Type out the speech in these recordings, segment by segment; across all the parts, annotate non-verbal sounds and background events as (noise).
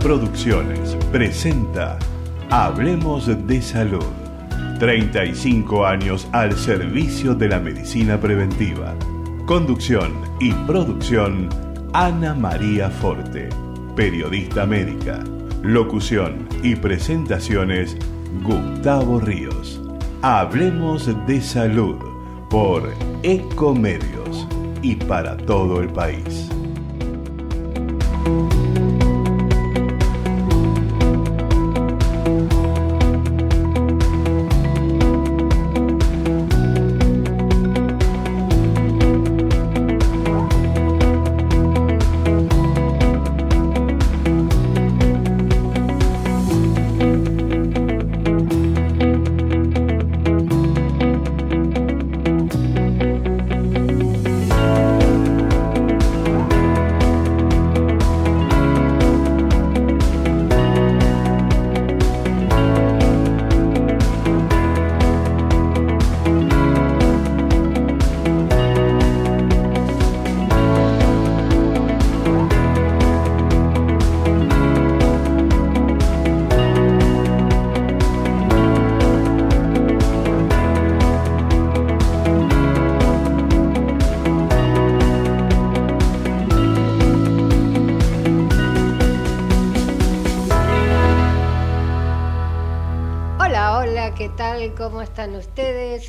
Producciones presenta Hablemos de Salud. 35 años al servicio de la medicina preventiva. Conducción y producción Ana María Forte, periodista médica. Locución y presentaciones Gustavo Ríos. Hablemos de salud por Ecomedios y para todo el país.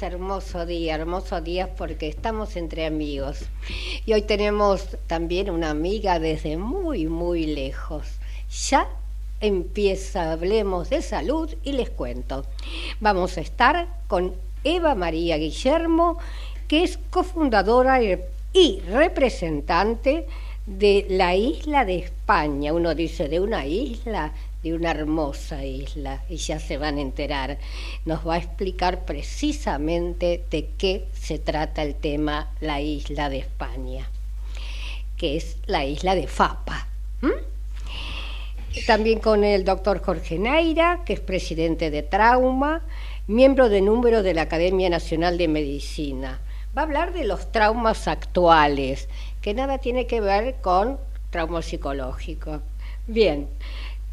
Hermoso día, hermoso día porque estamos entre amigos. Y hoy tenemos también una amiga desde muy, muy lejos. Ya empieza, hablemos de salud y les cuento. Vamos a estar con Eva María Guillermo, que es cofundadora y representante de la isla de España. Uno dice de una isla, de una hermosa isla y ya se van a enterar. Nos va a explicar precisamente de qué se trata el tema la isla de España, que es la isla de Fapa. También con el doctor Jorge Naira, que es presidente de Trauma, miembro de número de la Academia Nacional de Medicina. Va a hablar de los traumas actuales, que nada tiene que ver con trauma psicológico. Bien,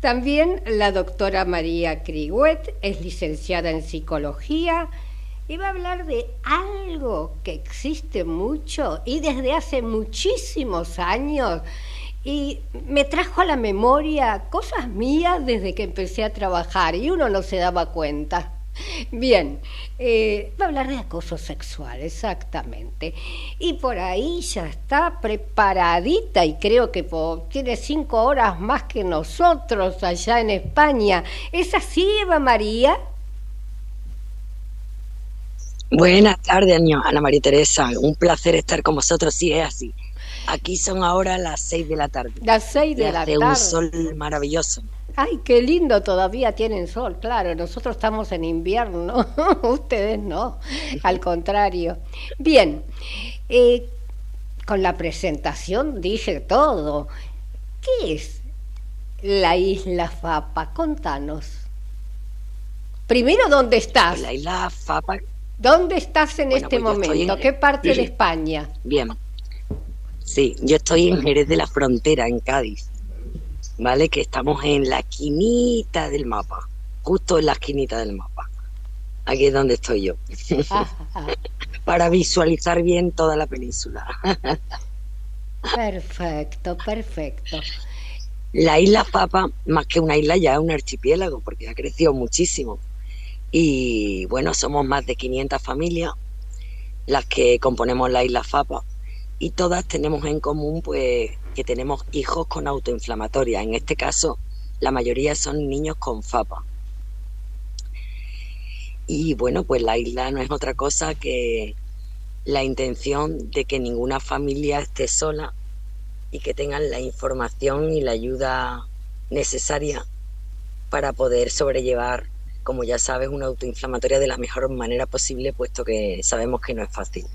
también la doctora María Criguet es licenciada en psicología y va a hablar de algo que existe mucho y desde hace muchísimos años y me trajo a la memoria cosas mías desde que empecé a trabajar y uno no se daba cuenta. Bien, eh, va a hablar de acoso sexual, exactamente. Y por ahí ya está preparadita y creo que tiene cinco horas más que nosotros allá en España. ¿Es así, Eva María? Buenas tardes, Ana María Teresa. Un placer estar con vosotros, sí es así. Aquí son ahora las seis de la tarde. Las seis de la tarde. un sol maravilloso. Ay, qué lindo, todavía tienen sol, claro, nosotros estamos en invierno, (laughs) ustedes no, al contrario. Bien, eh, con la presentación dije todo. ¿Qué es la isla Fapa? Contanos. Primero, ¿dónde estás? La isla Fapa. ¿Dónde estás en este pues momento? ¿Qué parte de España? Bien. Sí, yo estoy en Jerez de la Frontera, en Cádiz. ¿Vale? Que estamos en la esquinita del mapa, justo en la esquinita del mapa. Aquí es donde estoy yo. (laughs) Para visualizar bien toda la península. perfecto, perfecto. La isla Papa, más que una isla, ya es un archipiélago, porque ha crecido muchísimo. Y bueno, somos más de 500 familias las que componemos la isla Fapa y todas tenemos en común pues que tenemos hijos con autoinflamatoria. En este caso, la mayoría son niños con FAPA. Y bueno, pues la isla no es otra cosa que la intención de que ninguna familia esté sola y que tengan la información y la ayuda necesaria para poder sobrellevar, como ya sabes, una autoinflamatoria de la mejor manera posible, puesto que sabemos que no es fácil.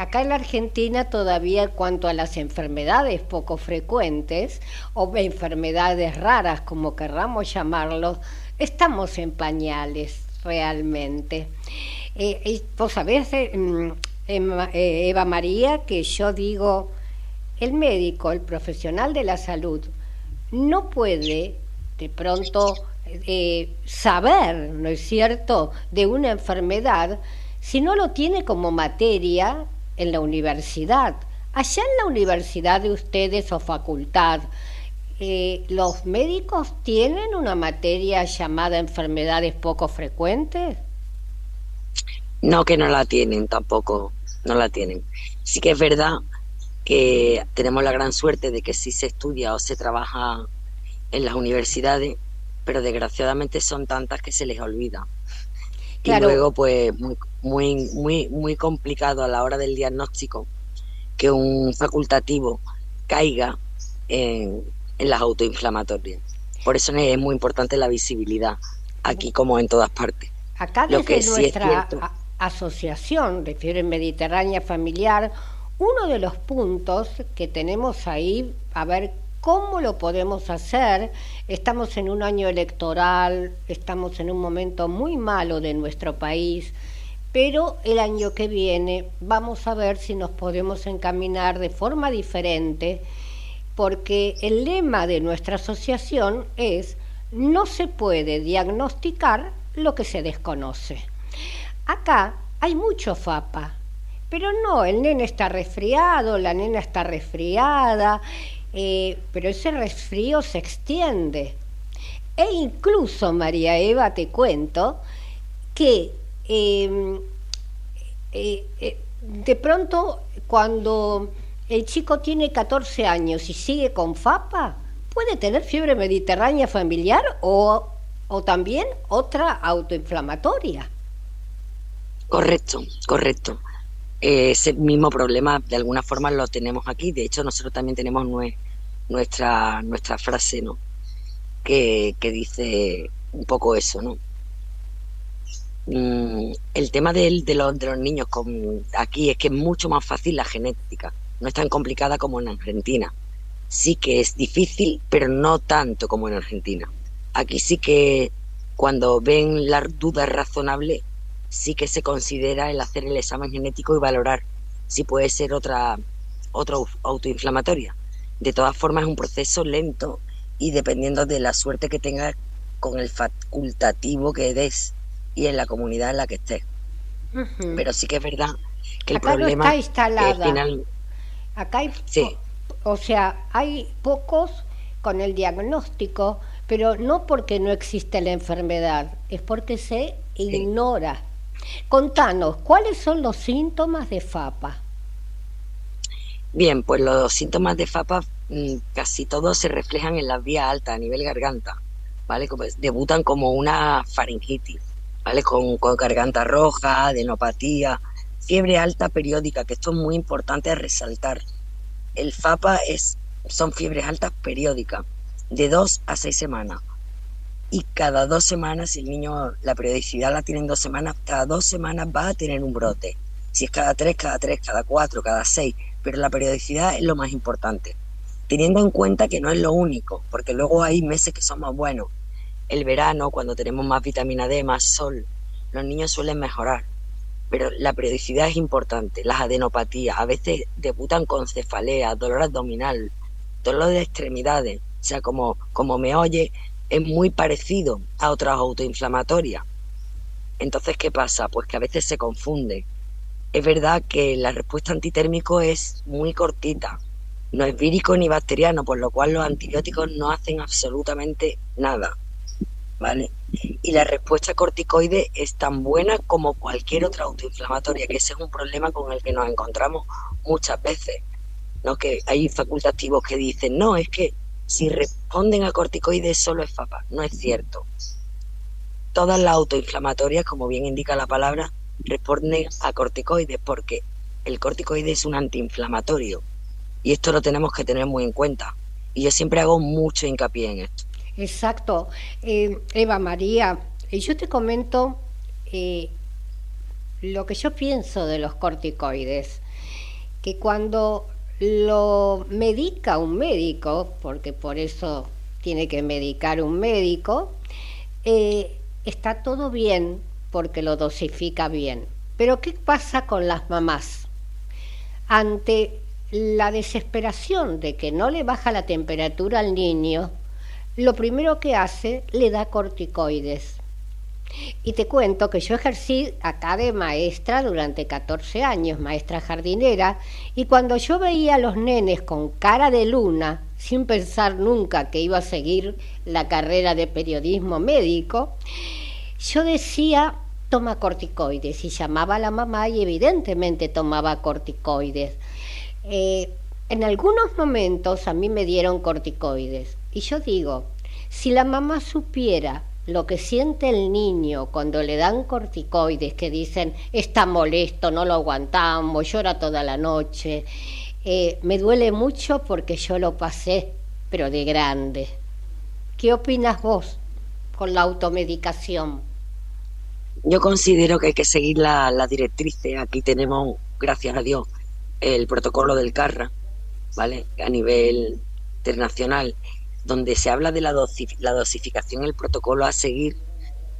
Acá en la Argentina todavía cuanto a las enfermedades poco frecuentes o enfermedades raras, como querramos llamarlos, estamos en pañales realmente. Eh, vos sabés, eh, mm, eh, Eva María, que yo digo, el médico, el profesional de la salud, no puede de pronto eh, saber, ¿no es cierto?, de una enfermedad si no lo tiene como materia en la universidad. Allá en la universidad de ustedes o facultad, eh, ¿los médicos tienen una materia llamada enfermedades poco frecuentes? No, que no la tienen tampoco, no la tienen. Sí que es verdad que tenemos la gran suerte de que sí se estudia o se trabaja en las universidades, pero desgraciadamente son tantas que se les olvida. Y luego, pues, muy, muy, muy, muy complicado a la hora del diagnóstico que un facultativo caiga en, las autoinflamatorias. Por eso es muy importante la visibilidad, aquí como en todas partes. Acá desde nuestra asociación de fiebre mediterránea familiar, uno de los puntos que tenemos ahí, a ver ¿Cómo lo podemos hacer? Estamos en un año electoral, estamos en un momento muy malo de nuestro país, pero el año que viene vamos a ver si nos podemos encaminar de forma diferente, porque el lema de nuestra asociación es no se puede diagnosticar lo que se desconoce. Acá hay mucho FAPA, pero no, el nene está resfriado, la nena está resfriada eh, pero ese resfrío se extiende. E incluso, María Eva, te cuento que eh, eh, de pronto cuando el chico tiene 14 años y sigue con FAPA, puede tener fiebre mediterránea familiar o, o también otra autoinflamatoria. Correcto, correcto ese mismo problema de alguna forma lo tenemos aquí. De hecho, nosotros también tenemos nuestra, nuestra frase, ¿no? Que, dice un poco eso, ¿no? Mm, el tema de, de, los, de los niños aquí es que es mucho más fácil la genética, no es tan complicada como en Argentina. Sí que es difícil, pero no tanto como en Argentina. Aquí sí que cuando ven la duda razonable sí que se considera el hacer el examen genético y valorar si puede ser otra, otra autoinflamatoria. De todas formas, es un proceso lento y dependiendo de la suerte que tengas con el facultativo que des y en la comunidad en la que estés. Pero sí que es verdad que el problema está instalada. Acá hay, sí. o sea, hay pocos con el diagnóstico, pero no porque no existe la enfermedad, es porque se ignora. Contanos, ¿cuáles son los síntomas de FAPA? Bien, pues los síntomas de FAPA mm, casi todos se reflejan en las vías altas a nivel garganta, ¿vale? Como, debutan como una faringitis, ¿vale? Con, garganta roja, adenopatía, fiebre alta periódica, que esto es muy importante resaltar. El FAPA es, son fiebres altas periódicas, de dos a seis semanas y cada dos semanas, si el niño la periodicidad la tiene en dos semanas, cada dos semanas va a tener un brote. Si es cada tres, cada tres, cada cuatro, cada seis, pero la periodicidad es lo más importante. Teniendo en cuenta que no es lo único, porque luego hay meses que son más buenos. El verano, cuando tenemos más vitamina D, más sol, los niños suelen mejorar. Pero la periodicidad es importante. Las adenopatías a veces debutan con cefalea, dolor abdominal, dolor de extremidades. O sea, como, como me oye, es muy parecido a otras autoinflamatorias. Entonces, ¿qué pasa? Pues que a veces se confunde. Es verdad que la respuesta antitérmico es muy cortita, no es vírico ni bacteriano, por lo cual los antibióticos no hacen absolutamente nada. ¿Vale? Y la respuesta corticoide es tan buena como cualquier otra autoinflamatoria, que ese es un problema con el que nos encontramos muchas veces. ¿no? Que hay facultativos que dicen, no, es que si responden a corticoides solo es FAPA. No es cierto. Todas las autoinflamatorias, como bien indica la palabra, responden a corticoides porque el corticoide es un antiinflamatorio y esto lo tenemos que tener muy en cuenta. Y yo siempre hago mucho hincapié en esto. Exacto. Eh, Eva María, eh, yo te comento eh, lo que yo pienso de los corticoides, que cuando lo medica un médico, porque por eso tiene que medicar un médico, eh, está todo bien porque lo dosifica bien. Pero ¿qué pasa con las mamás? Ante la desesperación de que no le baja la temperatura al niño, lo primero que hace le da corticoides. Y te cuento que yo ejercí acá de maestra durante 14 años, maestra jardinera, y cuando yo veía a los nenes con cara de luna, sin pensar nunca que iba a seguir la carrera de periodismo médico, yo decía, toma corticoides, y llamaba a la mamá y evidentemente tomaba corticoides. Eh, en algunos momentos a mí me dieron corticoides, y yo digo, si la mamá supiera lo que siente el niño cuando le dan corticoides que dicen está molesto, no lo aguantamos, llora toda la noche, eh, me duele mucho porque yo lo pasé, pero de grande. ¿Qué opinas vos con la automedicación? Yo considero que hay que seguir las la directrices. Aquí tenemos, gracias a Dios, el protocolo del CARRA, ¿vale? A nivel internacional donde se habla de la, la dosificación, el protocolo a seguir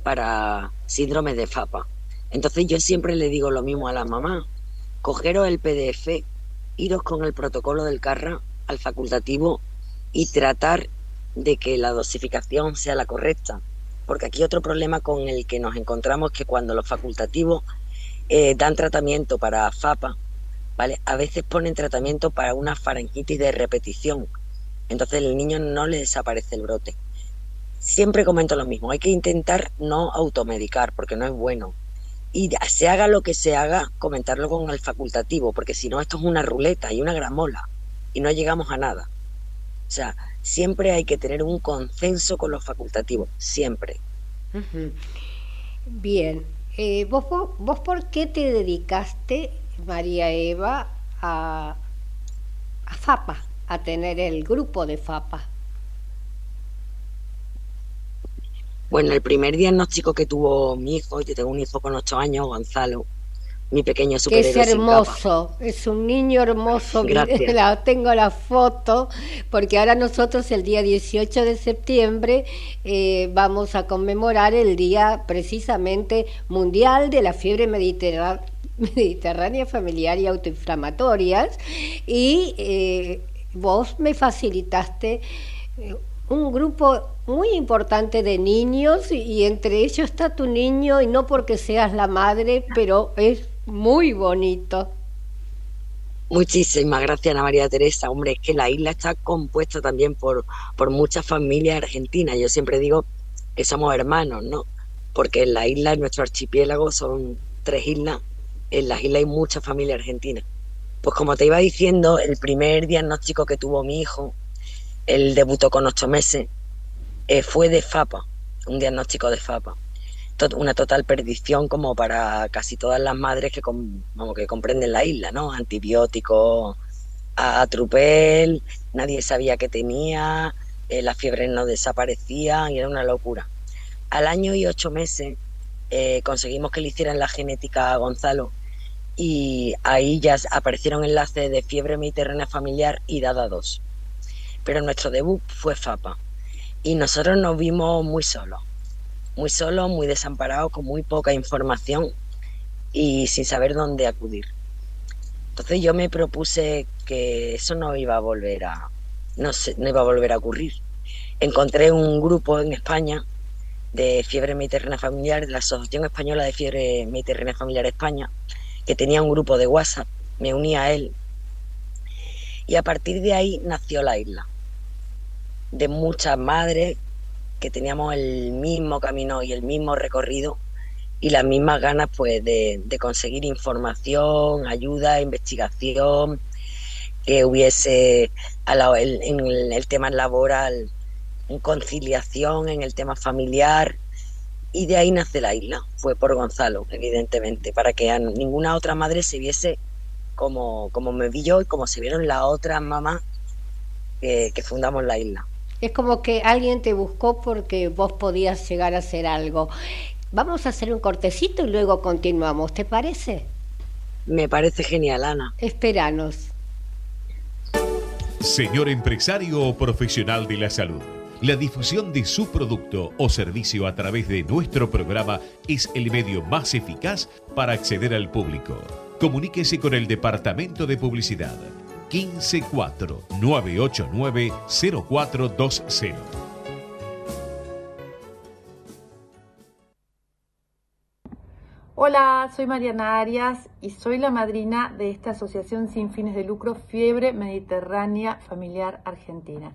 para síndrome de FAPA. Entonces yo siempre le digo lo mismo a la mamá, cogeros el PDF, iros con el protocolo del CARRA al facultativo y tratar de que la dosificación sea la correcta. Porque aquí otro problema con el que nos encontramos es que cuando los facultativos eh, dan tratamiento para FAPA, ¿vale? A veces ponen tratamiento para una faringitis de repetición, entonces el niño no le desaparece el brote. Siempre comento lo mismo, hay que intentar no automedicar porque no es bueno. Y se haga lo que se haga, comentarlo con el facultativo, porque si no esto es una ruleta y una gramola y no llegamos a nada. O sea, siempre hay que tener un consenso con los facultativos, siempre. Bien, eh, ¿vos, vos, por qué te dedicaste, María Eva, a, a FAPA? A tener el grupo de FAPA? Bueno, el primer diagnóstico que tuvo mi hijo, yo tengo un hijo con ocho años, Gonzalo, mi pequeño superhéroe. Es hermoso, es un niño hermoso. (laughs) La, tengo la foto, porque ahora nosotros el día 18 de septiembre eh, vamos a conmemorar el día precisamente mundial de la fiebre mediterránea (laughs) mediterránea familiar y autoinflamatorias y eh, vos me facilitaste eh, un grupo muy importante de niños y entre ellos está tu niño y no porque seas la madre, pero es muy bonito. Muchísimas gracias, Ana María Teresa. Hombre, es que la isla está compuesta también por, por muchas familias argentinas. Yo siempre digo que somos hermanos, ¿no? Porque en la isla, en nuestro archipiélago, son tres islas. En las islas hay muchas familias argentinas. Pues como te iba diciendo, el primer diagnóstico que tuvo mi hijo, él debutó con ocho meses, eh, fue de FAPA, un diagnóstico de FAPA. una total perdición como para casi todas las madres que, que comprenden la isla, ¿no? Antibióticos, atrupel, nadie sabía qué tenía, eh, las fiebres no desaparecían y era una locura. Al año y ocho meses eh, conseguimos que le hicieran la genética a Gonzalo y ahí ya aparecieron enlaces de fiebre mediterránea familiar y DADA 2. Pero nuestro debut fue FAPA y nosotros nos vimos muy solos, muy solos, muy desamparados, con muy poca información y sin saber dónde acudir. Entonces yo me propuse que eso no iba a volver a no, no iba a volver a ocurrir. Encontré un grupo en España de fiebre mediterránea familiar, de la Asociación Española de Fiebre Mediterránea Familiar España, que tenía un grupo de WhatsApp, me uní a él. Y a partir de ahí nació la isla, de muchas madres que teníamos el mismo camino y el mismo recorrido y las mismas ganas pues de, conseguir información, ayuda, investigación, que hubiese en el tema laboral conciliación, en el tema familiar, y de ahí nace la isla, fue por Gonzalo, evidentemente, para que a ninguna otra madre se viese como, como me vi yo y como se vieron las otras mamás que, que fundamos la isla. Es como que alguien te buscó porque vos podías llegar a hacer algo. Vamos a hacer un cortecito y luego continuamos, ¿te parece? Me parece genial, Ana. Esperanos. Señor empresario o profesional de la salud la difusión de su producto o servicio a través de nuestro programa es el medio más eficaz para acceder al público. Comuníquese con el Departamento de Publicidad 154 989 0420. Hola, soy Mariana Arias y soy la madrina de esta asociación sin fines de lucro Fiebre Mediterránea Familiar Argentina.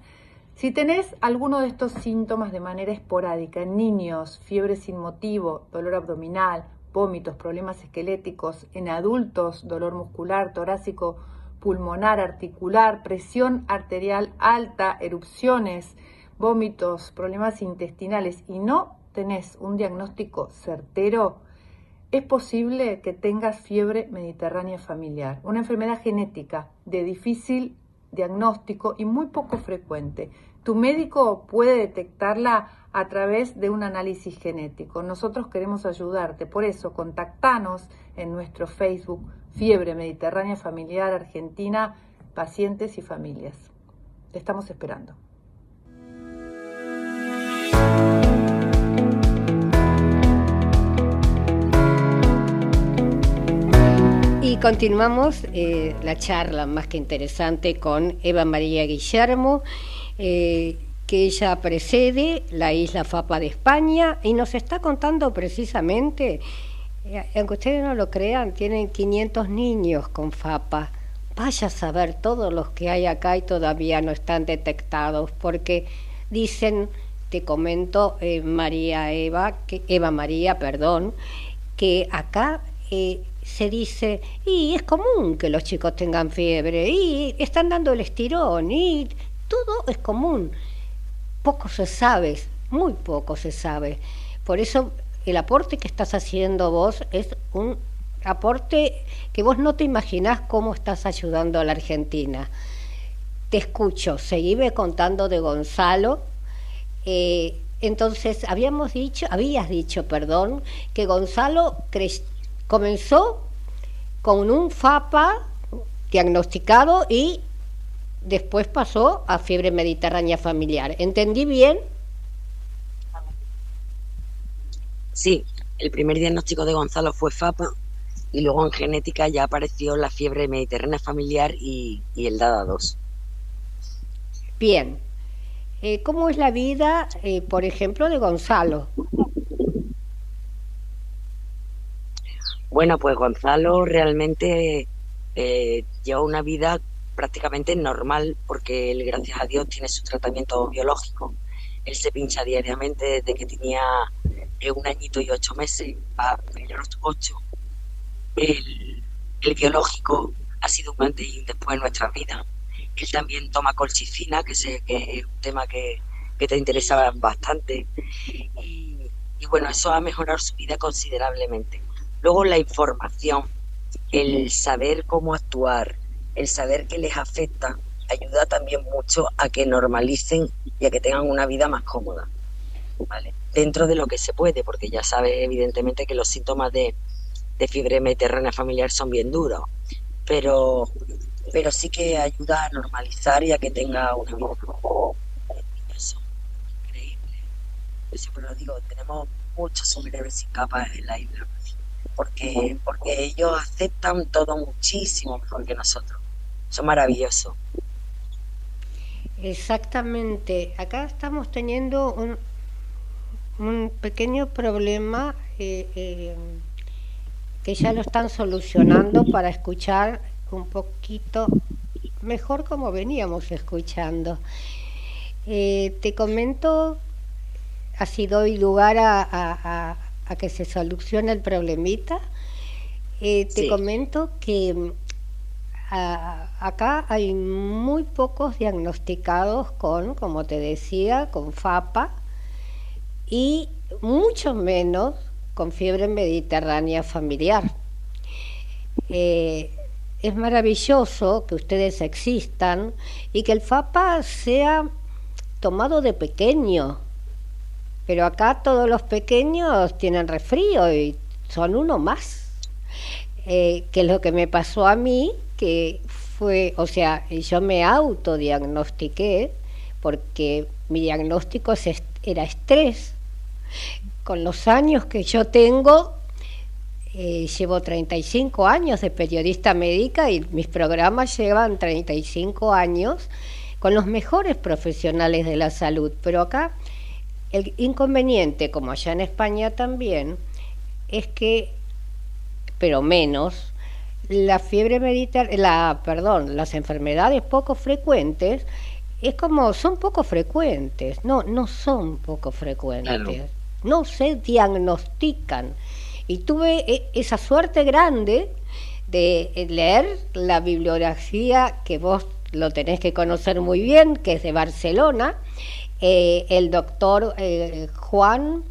Si tenés alguno de estos síntomas de manera esporádica en niños, fiebre sin motivo, dolor abdominal, vómitos, problemas esqueléticos, en adultos, dolor muscular, torácico, pulmonar, articular, presión arterial alta, erupciones, vómitos, problemas intestinales y no tenés un diagnóstico certero, es posible que tengas fiebre mediterránea familiar, una enfermedad genética de difícil diagnóstico y muy poco frecuente. Tu médico puede detectarla a través de un análisis genético. Nosotros queremos ayudarte, por eso contactanos en nuestro Facebook Fiebre Mediterránea Familiar Argentina, pacientes y familias. Te estamos esperando. Y continuamos eh, la charla más que interesante con Eva María Guillermo, eh, que ella precede la isla Fapa de España y nos está contando precisamente, eh, aunque ustedes no lo crean, tienen 500 niños con Fapa. Vaya a saber todos los que hay acá y todavía no están detectados, porque dicen, te comento, María Eva, Eva María, perdón, que acá se dice, y es común que los chicos tengan fiebre, y están dando el estirón, y todo es común. Poco se sabe, muy poco se sabe. Por eso el aporte que estás haciendo vos es un aporte que vos no te imaginás cómo estás ayudando a la Argentina. Te escucho, seguime contando de Gonzalo. Eh, entonces, habíamos dicho, habías dicho, perdón, que Gonzalo Comenzó con un FAPA diagnosticado y después pasó a fiebre mediterránea familiar. ¿Entendí bien? Sí, el primer diagnóstico de Gonzalo fue FAPA y luego en genética ya apareció la fiebre mediterránea familiar y, el DADA 2. Bien. Eh, ¿Cómo es la vida, eh, por ejemplo, de Gonzalo? Bueno, pues Gonzalo realmente eh, lleva una vida prácticamente normal porque él, gracias a Dios, tiene su tratamiento biológico. Él se pincha diariamente desde que tenía eh, un añito y ocho meses a los ocho. El, biológico ha sido un antes y después en nuestra vida. Él también toma colchicina, que, sé, que es un tema que, te interesaba bastante. y bueno, eso ha mejorado su vida considerablemente. Luego la información, el saber cómo actuar, el saber qué les afecta, ayuda también mucho a que normalicen y a que tengan una vida más cómoda. ¿vale? Dentro de lo que se puede, porque ya sabes evidentemente que los síntomas de, de fiebre mediterránea familiar son bien duros, pero, pero sí que ayuda a normalizar y a que tenga una vida Eso, increíble. Yo siempre lo digo, tenemos muchos superhéroes sin capas en la isla porque, porque ellos aceptan todo muchísimo mejor que nosotros. Son maravillosos. Exactamente. Acá estamos teniendo un, un pequeño problema eh, eh, que ya lo están solucionando para escuchar un poquito mejor como veníamos escuchando. Eh, te comento, así doy lugar a, a que se solucione el problemita. Eh, te comento que mm, acá hay muy pocos diagnosticados con, como te decía, con FAPA y mucho menos con fiebre mediterránea familiar. Eh, es maravilloso que ustedes existan y que el FAPA sea tomado de pequeño, pero acá todos los pequeños tienen resfrío y son uno más. Eh, que lo que me pasó a mí, que fue, o sea, yo me autodiagnostiqué porque mi diagnóstico era estrés. Con los años que yo tengo, eh, llevo 35 años de periodista médica y mis programas llevan 35 años con los mejores profesionales de la salud, pero acá el inconveniente, como allá en España también, es que pero menos. La fiebre mediterránea, la, perdón, las enfermedades poco frecuentes, es como, son poco frecuentes, no, no son poco frecuentes, no se diagnostican. Y tuve e, esa suerte grande de leer la bibliografía que vos lo tenés que conocer muy bien, que es de Barcelona, eh, el doctor eh, Juan,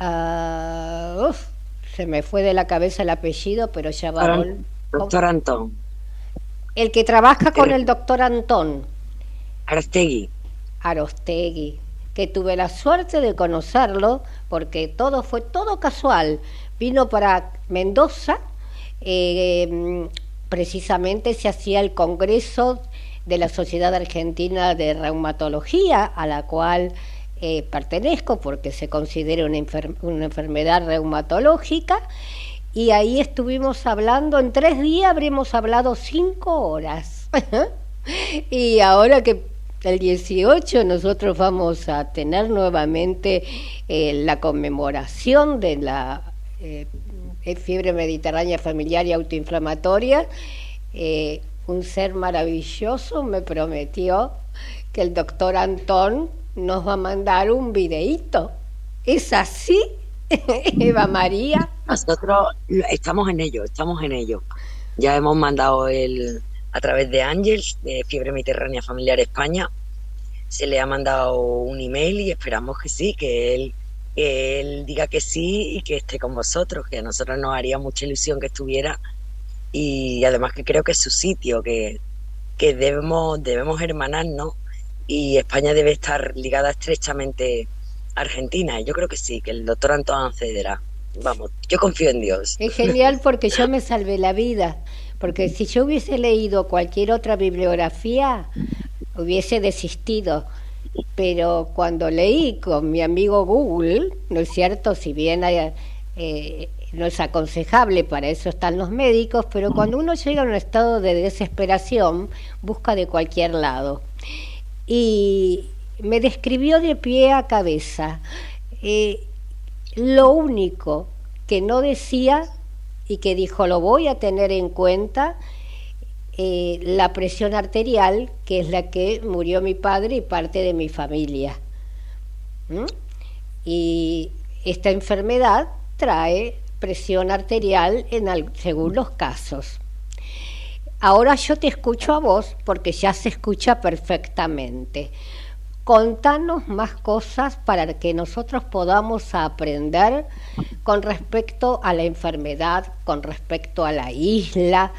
uh, se me fue de la cabeza el apellido, pero ya va. Doctor Antón. El que trabaja con el doctor Antón. Arostegui. Arostegui, que tuve la suerte de conocerlo porque todo fue todo casual. Vino para Mendoza, eh, precisamente se hacía el congreso de la Sociedad Argentina de Reumatología, a la cual eh, pertenezco porque se considera una, enfermedad reumatológica, y ahí estuvimos hablando, en tres días habremos hablado cinco horas. (laughs) y ahora que el 18 nosotros vamos a tener nuevamente eh, la conmemoración de la eh, fiebre mediterránea familiar y autoinflamatoria, un ser maravilloso me prometió que el doctor Antón nos va a mandar un videíto. ¿Es así, (laughs) Eva María? Nosotros estamos en ello, estamos en ello. Ya hemos mandado el a través de Ángels, de Fiebre Mediterránea Familiar España, se le ha mandado un email y esperamos que sí, que él, que él diga que sí y que esté con vosotros, que a nosotros nos haría mucha ilusión que estuviera y además que creo que es su sitio, que, que debemos, debemos hermanarnos y España debe estar ligada estrechamente a Argentina. Yo creo que sí, que el doctor Antón cederá. Vamos, yo confío en Dios. Es genial porque yo me salvé la vida, porque si yo hubiese leído cualquier otra bibliografía, hubiese desistido. Pero cuando leí con mi amigo Google, ¿no es cierto? Si bien hay, eh, no es aconsejable, para eso están los médicos, pero cuando uno llega a un estado de desesperación, busca de cualquier lado. Y me describió de pie a cabeza. Eh, lo único que no decía y que dijo lo voy a tener en cuenta, eh, la presión arterial, que es la que murió mi padre y parte de mi familia. ¿Mm? Y esta enfermedad trae presión arterial en según los casos. Ahora yo te escucho a vos porque ya se escucha perfectamente. Contanos más cosas para que nosotros podamos aprender con respecto a la enfermedad, con respecto a la isla.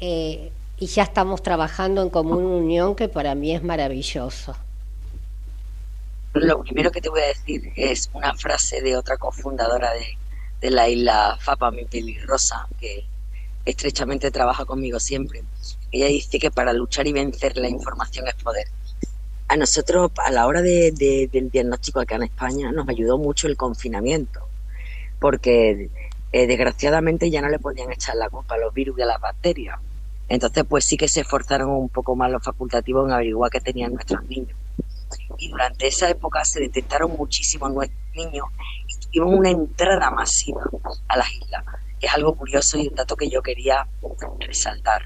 Eh, y ya estamos trabajando en común unión que para mí es maravilloso. Lo primero que te voy a decir es una frase de otra cofundadora de de la isla Fapa, mi pelirrosa, que estrechamente trabaja conmigo siempre. Ella dice que para luchar y vencer la información es poder. A nosotros, a la hora de, del diagnóstico acá en España, nos ayudó mucho el confinamiento, porque eh, desgraciadamente ya no le podían echar la culpa a los virus y a las bacterias. Entonces, pues sí que se esforzaron un poco más los facultativos en averiguar qué tenían nuestros niños. Y durante esa época se detectaron muchísimos niños tuvimos una entrada masiva a las islas. Es algo curioso y un dato que yo quería resaltar.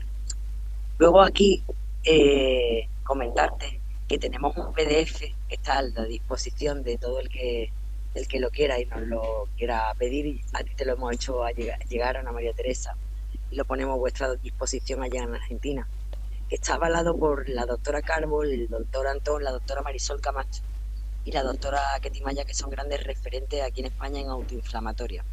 Luego aquí eh, comentarte que tenemos un PDF que está a la disposición de todo el que el que lo quiera y nos lo quiera pedir. A ti te lo hemos hecho llegar a Ana María Teresa y lo ponemos a vuestra disposición allá en Argentina. Está avalado por la doctora Carbo, el doctor Antón, la doctora Marisol Camacho y la doctora Ketimaya, que son grandes referentes aquí en España en autoinflamatoria,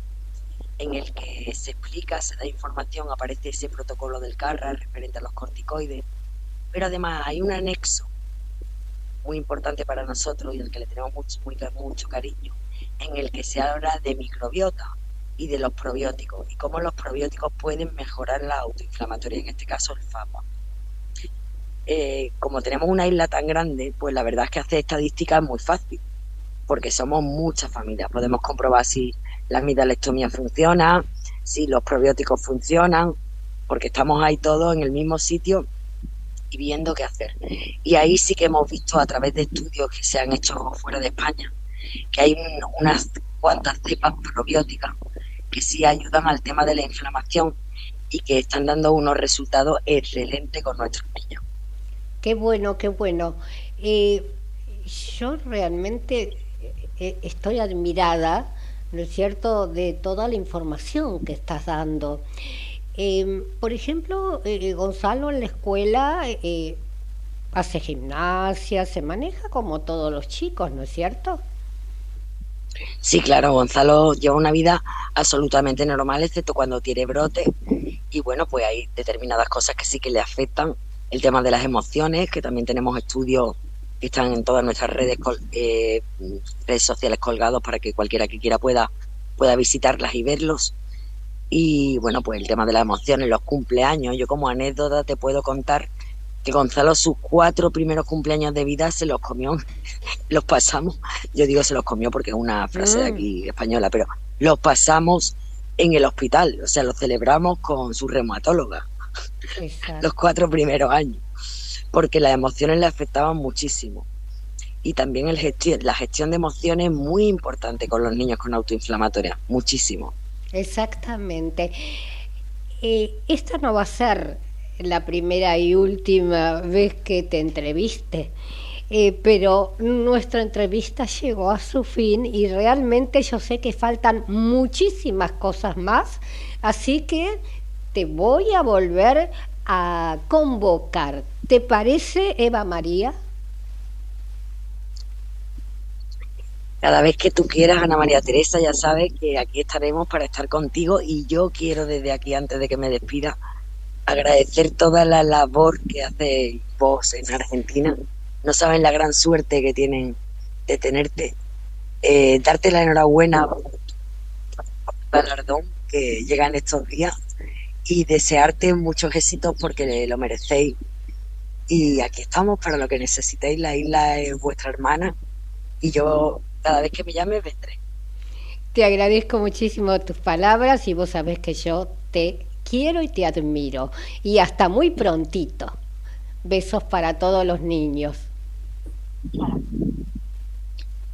en el que se explica, se da información, aparece ese protocolo del CARRA referente a los corticoides, pero además hay un anexo muy importante para nosotros y al que le tenemos mucho, mucho cariño, en el que se habla de microbiota y de los probióticos y cómo los probióticos pueden mejorar la autoinflamatoria, en este caso el FAPA. Eh, como tenemos una isla tan grande, pues la verdad es que hacer estadística es muy fácil, porque somos muchas familias. Podemos comprobar si la amigdalectomía funciona, si los probióticos funcionan, porque estamos ahí todos en el mismo sitio y viendo qué hacer. Y ahí sí que hemos visto a través de estudios que se han hecho fuera de España, que hay unas cuantas cepas probióticas que sí ayudan al tema de la inflamación y que están dando unos resultados excelentes con nuestros niños. Qué bueno, qué bueno. Eh, yo realmente eh, estoy admirada, ¿no es cierto?, de toda la información que estás dando. Em, por ejemplo, eh, Gonzalo en la escuela hace gimnasia, se maneja como todos los chicos, ¿no es cierto? Sí, claro, Gonzalo lleva una vida absolutamente normal, excepto cuando tiene brote. Y bueno, pues hay determinadas cosas que sí que le afectan. El tema de las emociones, que también tenemos estudios que están en todas nuestras redes, eh, redes sociales colgados para que cualquiera que quiera pueda, pueda visitarlas y verlos. Y bueno, pues el tema de las emociones, los cumpleaños. Yo como anécdota te puedo contar que Gonzalo sus cuatro primeros cumpleaños de vida se los comió, (laughs) los pasamos, yo digo se los comió porque es una frase de mm. aquí española, pero los pasamos en el hospital, o sea, los celebramos con su reumatóloga, los cuatro primeros años, porque las emociones le afectaban muchísimo. Y también el la gestión de emociones es muy importante con los niños con autoinflamatoria, muchísimo. Exactamente. Eh, esta no va a ser la primera y última vez que te entreviste. Eh, pero nuestra entrevista llegó a su fin y realmente yo sé que faltan muchísimas cosas más, así que te voy a volver a convocar. ¿Te parece, Eva María? Cada vez que tú quieras, Ana María Teresa, ya sabes que aquí estaremos para estar contigo y yo quiero desde aquí, antes de que me despida, agradecer toda la labor que hace vos en Argentina. No saben la gran suerte que tienen de tenerte. Eh, darte la enhorabuena por el galardón que llega en estos días y desearte muchos éxitos porque lo merecéis. Y aquí estamos para lo que necesitéis. La isla es vuestra hermana y yo cada vez que me llame vendré. Te agradezco muchísimo tus palabras y vos sabés que yo te quiero y te admiro. Y hasta muy prontito. Besos para todos los niños.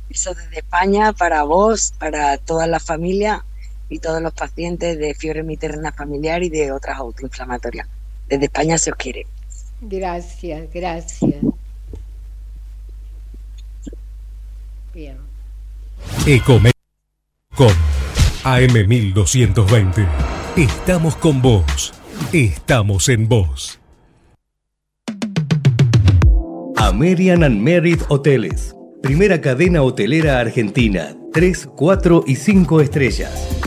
Besos desde España para vos, para toda la familia y todos los pacientes de fiebre materna familiar y de otras autoinflamatorias. Desde España se os quiere. Gracias, gracias. Bien. Ecome con AM1220. Estamos con vos. Estamos en vos. American and Merit Hoteles. Primera cadena hotelera argentina. 3, 4 y 5 estrellas.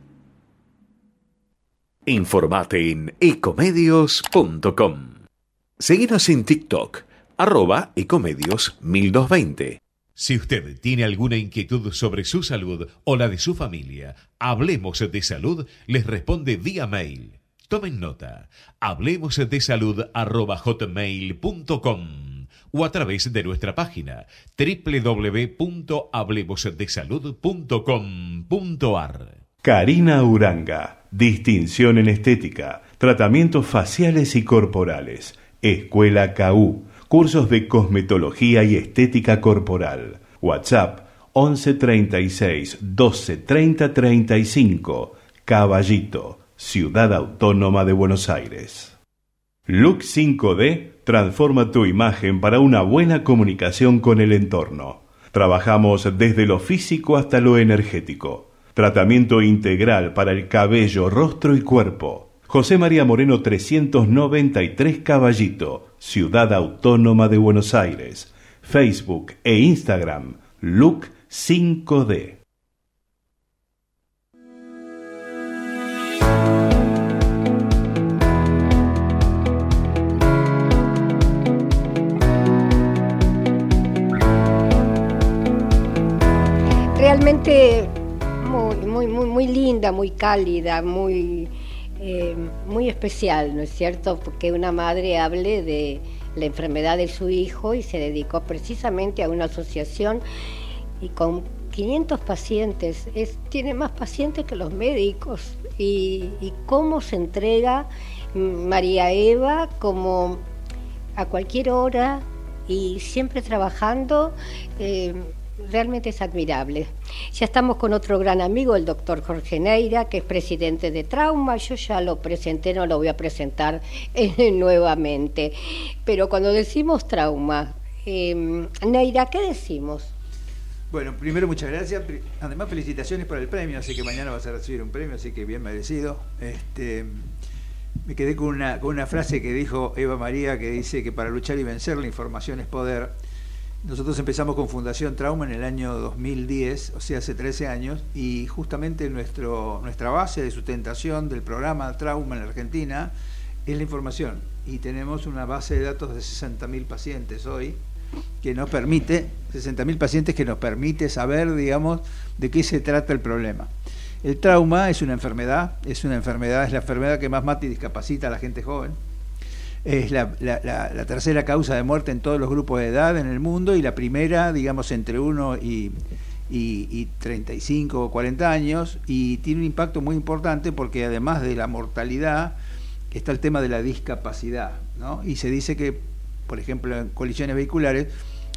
Informate en ecomedios.com. Seguinos en TikTok, arroba ecomedios 1220. Si usted tiene alguna inquietud sobre su salud o la de su familia, Hablemos de Salud les responde vía mail Tomen nota. Hablemos de salud hotmail.com o a través de nuestra página www.hablemosdesalud.com.ar. Karina Uranga, distinción en estética, tratamientos faciales y corporales, Escuela KU, cursos de cosmetología y estética corporal. WhatsApp 11 36 12 30 35. Caballito Ciudad Autónoma de Buenos Aires. Look 5D transforma tu imagen para una buena comunicación con el entorno. Trabajamos desde lo físico hasta lo energético. Tratamiento integral para el cabello, rostro y cuerpo. José María Moreno 393 Caballito, Ciudad Autónoma de Buenos Aires. Facebook e Instagram, Look 5D. Realmente muy, linda, muy cálida, muy, eh, muy especial, ¿no es cierto? Porque una madre hable de la enfermedad de su hijo y se dedicó precisamente a una asociación y con 500 pacientes, es, tiene más pacientes que los médicos y, cómo se entrega María Eva como a cualquier hora y siempre trabajando. Eh, realmente es admirable. Ya estamos con otro gran amigo, el doctor Jorge Neira, que es presidente de Trauma. Yo ya lo presenté, no lo voy a presentar (laughs) eh, nuevamente. Pero cuando decimos trauma, eh, Neira, ¿qué decimos? Bueno, primero muchas gracias. Además, felicitaciones por el premio, así que mañana vas a recibir un premio, así que bien merecido. Este, me quedé con una, con una frase que dijo Eva María, que dice que para luchar y vencer la información es poder. Nosotros empezamos con Fundación Trauma en el año 2010, o sea, hace 13 años, y justamente nuestro, nuestra base de sustentación del programa Trauma en la Argentina es la información. Y tenemos una base de datos de 60.000 pacientes hoy, que nos permite, 60.000 pacientes que nos permite saber, digamos, de qué se trata el problema. El trauma es una enfermedad, es una enfermedad, es la enfermedad que más mata y discapacita a la gente joven es la, tercera causa de muerte en todos los grupos de edad en el mundo y la primera, digamos, entre 1 y, y, 35 o 40 años y tiene un impacto muy importante porque además de la mortalidad está el tema de la discapacidad, ¿no? Y se dice que, por ejemplo, en colisiones vehiculares,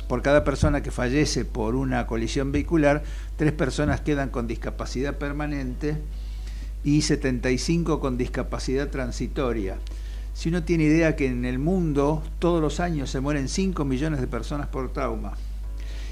por cada persona que fallece por una colisión vehicular, tres personas quedan con discapacidad permanente y 75 con discapacidad transitoria. Si uno tiene idea que en el mundo todos los años se mueren 5 millones de personas por trauma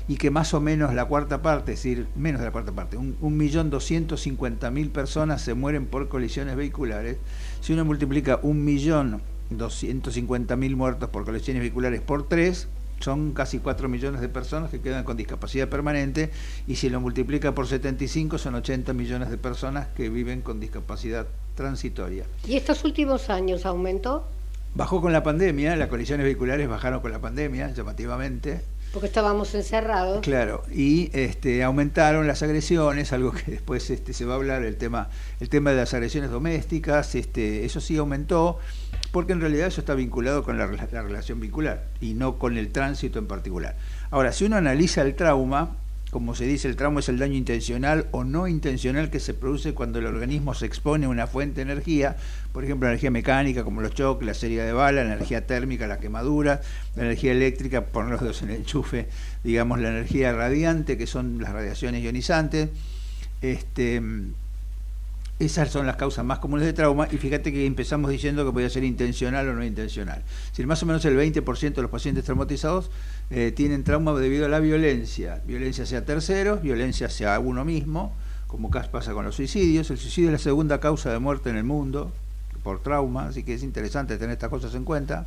y que más o menos la cuarta parte, es decir, menos de la cuarta parte, un, millón doscientos cincuenta mil personas se mueren por colisiones vehiculares, si uno multiplica un millón doscientos cincuenta mil muertos por colisiones vehiculares por tres, son casi 4 millones de personas que quedan con discapacidad permanente y si lo multiplica por 75 son 80 millones de personas que viven con discapacidad transitoria. ¿Y estos últimos años aumentó? Bajó con la pandemia, las colisiones vehiculares bajaron con la pandemia, llamativamente. Porque estábamos encerrados. Claro, y este, aumentaron las agresiones, algo que después este, se va a hablar, el tema, el tema de las agresiones domésticas, este, eso sí aumentó, porque en realidad eso está vinculado con la, la relación vincular y no con el tránsito en particular. Ahora, si uno analiza el trauma, como se dice, el trauma es el daño intencional o no intencional que se produce cuando el organismo se expone a una fuente de energía, por ejemplo, energía mecánica, como los choques, la serie de bala, la energía térmica, la quemadura, la energía eléctrica, poner los dedos en el enchufe, digamos, la energía radiante, que son las radiaciones ionizantes. Este, esas son las causas más comunes de trauma y fíjate que empezamos diciendo que podía ser intencional o no intencional. Si más o menos el 20% de los pacientes traumatizados eh, tienen trauma debido a la violencia, violencia hacia terceros, violencia hacia uno mismo, como pasa con los suicidios. El suicidio es la segunda causa de muerte en el mundo por trauma, así que es interesante tener estas cosas en cuenta.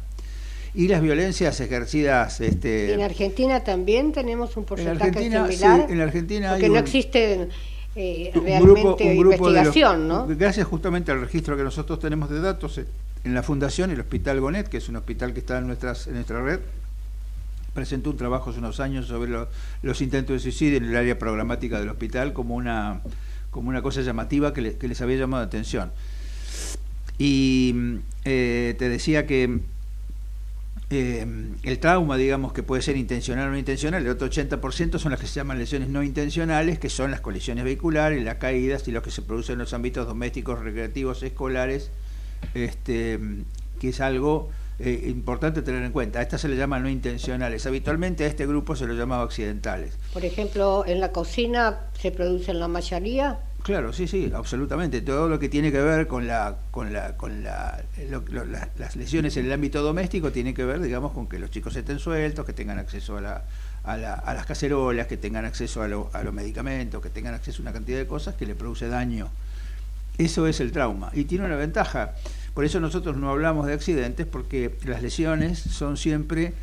Y las violencias ejercidas... Este, en Argentina también tenemos un porcentaje similar. en Argentina porque no existen eh, realmente investigación, ¿no? Gracias justamente al registro que nosotros tenemos de datos en la Fundación, el Hospital Gonet, que es un hospital que está en, nuestras, en nuestra red, presentó un trabajo hace unos años sobre los intentos de suicidio en el área programática del hospital como una, como una cosa llamativa que, les había llamado la atención. Y eh, te decía que eh, el trauma, digamos, que puede ser intencional o no intencional, el otro 80% son las que se llaman lesiones no intencionales, que son las colisiones vehiculares, las caídas y los que se producen en los ámbitos domésticos, recreativos, escolares, este, que es algo eh, importante tener en cuenta. A estas se le llaman no intencionales. Habitualmente a este grupo se lo llamaba accidentales. Por ejemplo, en la cocina se producen la mayoría. Claro, sí, sí, absolutamente. Todo lo que tiene que ver con la, con la, con la, las lesiones en el ámbito doméstico tiene que ver, digamos, con que los chicos estén sueltos, que tengan acceso a, la, a, la, a las cacerolas, que tengan acceso a, a los medicamentos, que tengan acceso a una cantidad de cosas que le produce daño. Eso es el trauma. Y tiene una ventaja Por eso nosotros no hablamos de accidentes porque las lesiones son siempre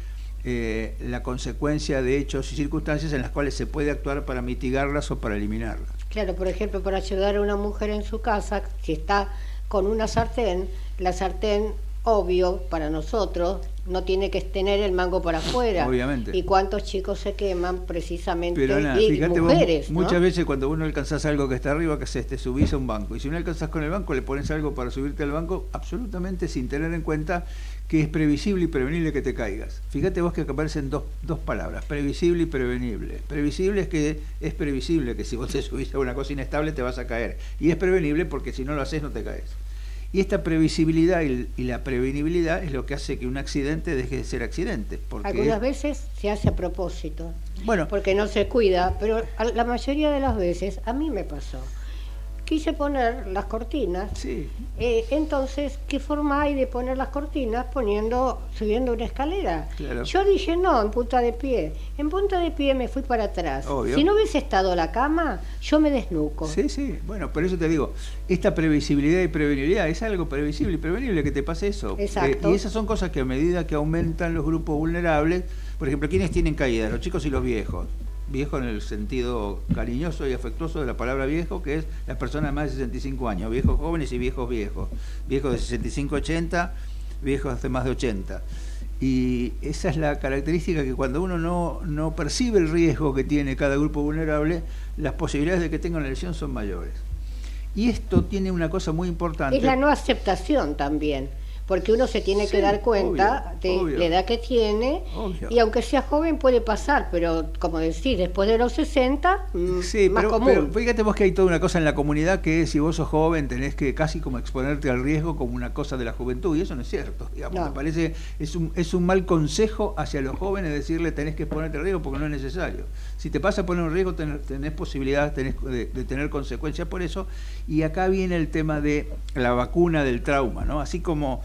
eh, la consecuencia de hechos y circunstancias en las cuales se puede actuar para mitigarlas o para eliminarlas. Claro, por ejemplo, para ayudar a una mujer en su casa, si está con una sartén, la sartén obvio para nosotros, no tiene que tener el mango para afuera. Obviamente. ¿Y cuántos chicos se queman precisamente? Pero Ana, y fíjate mujeres, vos, ¿no? muchas veces cuando uno alcanzás algo que está arriba, que haces? Te subís a un banco. Y si no alcanzás con el banco, le pones algo para subirte al banco, absolutamente sin tener en cuenta que es previsible y prevenible que te caigas. Fíjate vos que aparecen dos, dos palabras, previsible y prevenible. Previsible es que es previsible que si vos te subís a una cosa inestable te vas a caer. Y es prevenible porque si no lo haces no te caes. Y esta previsibilidad y, y la prevenibilidad es lo que hace que un accidente deje de ser accidente. Porque Algunas veces se hace a propósito, Bueno, porque no se cuida, pero la mayoría de las veces a mí me pasó. Quise poner las cortinas, sí, eh, entonces, ¿qué forma hay de poner las cortinas poniendo, subiendo una escalera? Claro. Yo dije no, en punta de pie. En punta de pie me fui para atrás. Obvio. Si no hubiese estado la cama, yo me desnuco. Sí, sí, bueno, por eso te digo, esta previsibilidad y prevenibilidad es algo previsible y prevenible que te pase eso. Exacto. Eh, y esas son cosas que a medida que aumentan los grupos vulnerables, por ejemplo, ¿quiénes tienen caídas? Los chicos y los viejos. Viejo en el sentido cariñoso y afectuoso de la palabra viejo, que es las personas de más de 65 años, viejos jóvenes y viejos viejos. Viejos de 65 80, viejos de más de 80. Y esa es la característica que cuando uno no, no percibe el riesgo que tiene cada grupo vulnerable, las posibilidades de que tenga una lesión son mayores. Y esto tiene una cosa muy importante. Es la no aceptación también, porque uno se tiene Sí, que dar cuenta obvio, de obvio. la edad que tiene Obvio. y aunque sea joven puede pasar, pero como decís, después de los 60, mm, Sí, más pero, común. pero fíjate vos que hay toda una cosa en la comunidad que es, si vos sos joven tenés que casi como exponerte al riesgo como una cosa de la juventud, y eso no es cierto, digamos, No. me parece, es un, es un mal consejo hacia los jóvenes decirle tenés que exponerte al riesgo porque no es necesario. Si te pasa a poner un riesgo tenés, tenés posibilidad tenés de, de tener consecuencias por eso, y acá viene el tema de la vacuna del trauma, ¿no? Así como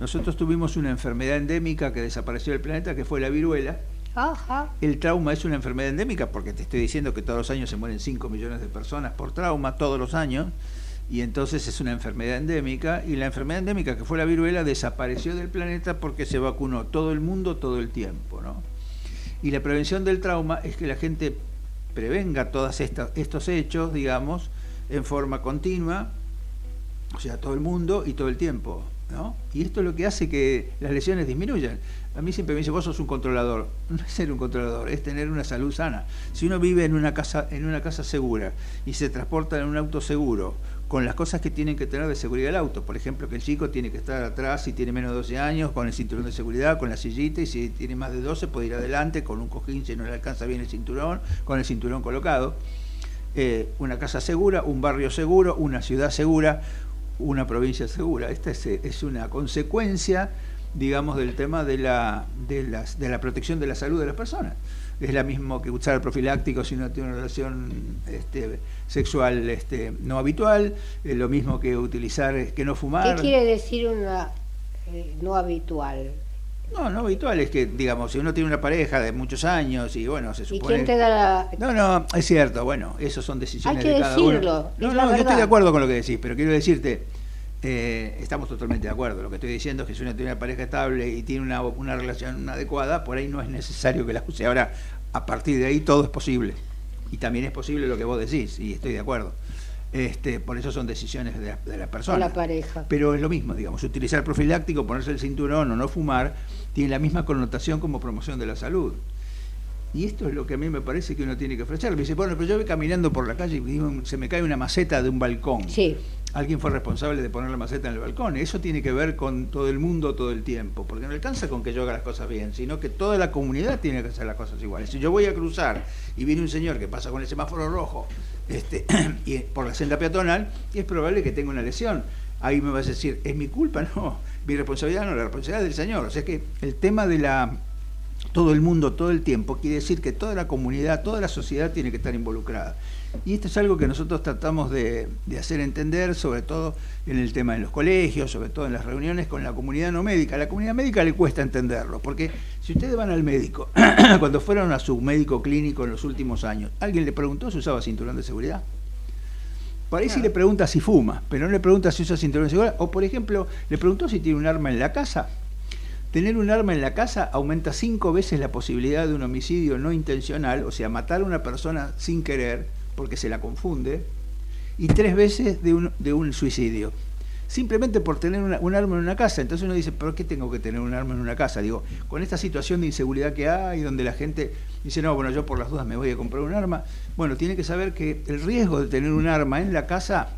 nosotros tuvimos una enfermedad endémica que desapareció del planeta, que fue la viruela, Ajá. el trauma es una enfermedad endémica porque te estoy diciendo que todos los años se mueren 5 millones de personas por trauma, todos los años, y entonces es una enfermedad endémica, y la enfermedad endémica que fue la viruela desapareció del planeta porque se vacunó todo el mundo todo el tiempo. ¿no? Y la prevención del trauma es que la gente prevenga todos estos hechos, digamos, en forma continua, o sea, todo el mundo y todo el tiempo. ¿No? Y esto es lo que hace que las lesiones disminuyan. A mí siempre me dice, vos sos un controlador. (laughs) No es ser un controlador, es tener una salud sana. Si uno vive en una casa, en una casa segura y se transporta en un auto seguro, con las cosas que tienen que tener de seguridad el auto, por ejemplo, que el chico tiene que estar atrás si tiene menos de 12 años, con el cinturón de seguridad, con la sillita, y si tiene más de 12 puede ir adelante con un cojín si no le alcanza bien el cinturón, con el cinturón colocado. Eh, una casa segura, un barrio seguro, una ciudad segura, una provincia segura. Esta es, es una consecuencia, digamos, del tema de la, de, las, de la protección de la salud de las personas. Es la mismo que usar el profiláctico si uno tiene una relación este, sexual este, no habitual, es lo mismo que utilizar, que no fumar. ¿Qué quiere decir una eh, no habitual? No, no habitual es que, digamos, si uno tiene una pareja de muchos años y bueno, se ¿Y supone... quién te da la...? No, no, es cierto, bueno, eso son decisiones Hay que de cada decirlo, uno. No, es no, yo estoy de acuerdo con lo que decís, pero quiero decirte, eh, estamos totalmente de acuerdo. Lo que estoy diciendo es que si uno tiene una pareja estable y tiene una, una relación adecuada, por ahí no es necesario que la use. Ahora, a partir de ahí todo es posible. Y también es posible lo que vos decís, y estoy de acuerdo. Este, por eso son decisiones de la, de la persona. La pareja. Pero es lo mismo, digamos, utilizar profiláctico, ponerse el cinturón o no fumar, tiene la misma connotación como promoción de la salud. Y esto es lo que a mí me parece que uno tiene que ofrecer. Me dice, bueno, pero yo voy caminando por la calle y se me cae una maceta de un balcón. Sí, Alguien fue responsable de poner la maceta en el balcón. Eso tiene que ver con todo el mundo todo el tiempo, porque no alcanza con que yo haga las cosas bien, sino que toda la comunidad tiene que hacer las cosas iguales. Si yo voy a cruzar y viene un señor que pasa con el semáforo rojo este, (clears throat) y por la senda peatonal, es probable que tenga una lesión. Ahí me vas a decir, ¿es mi culpa? (laughs) No, mi responsabilidad no, la responsabilidad del señor. O sea que el tema de la todo el mundo, todo el tiempo, quiere decir que toda la comunidad, toda la sociedad tiene que estar involucrada. Y esto es algo que nosotros tratamos de, de, hacer entender, sobre todo en el tema de los colegios, sobre todo en las reuniones con la comunidad no médica. A la comunidad médica le cuesta entenderlo, porque si ustedes van al médico, (clears throat) cuando fueron a su médico clínico en los últimos años, ¿alguien le preguntó si usaba cinturón de seguridad? Por ahí sí le pregunta si fuma, pero no le pregunta si usa cinturón de seguridad. O, por ejemplo, le preguntó si tiene un arma en la casa. Tener un arma en la casa aumenta cinco veces la posibilidad de un homicidio no intencional, o sea, matar a una persona sin querer, porque se la confunde, y tres veces de un, de un suicidio simplemente por tener un arma en una casa. Entonces uno dice, ¿por qué tengo que tener un arma en una casa? Digo, con esta situación de inseguridad que hay, donde la gente dice, no, bueno, yo por las dudas me voy a comprar un arma. Bueno, tiene que saber que el riesgo de tener un arma en la casa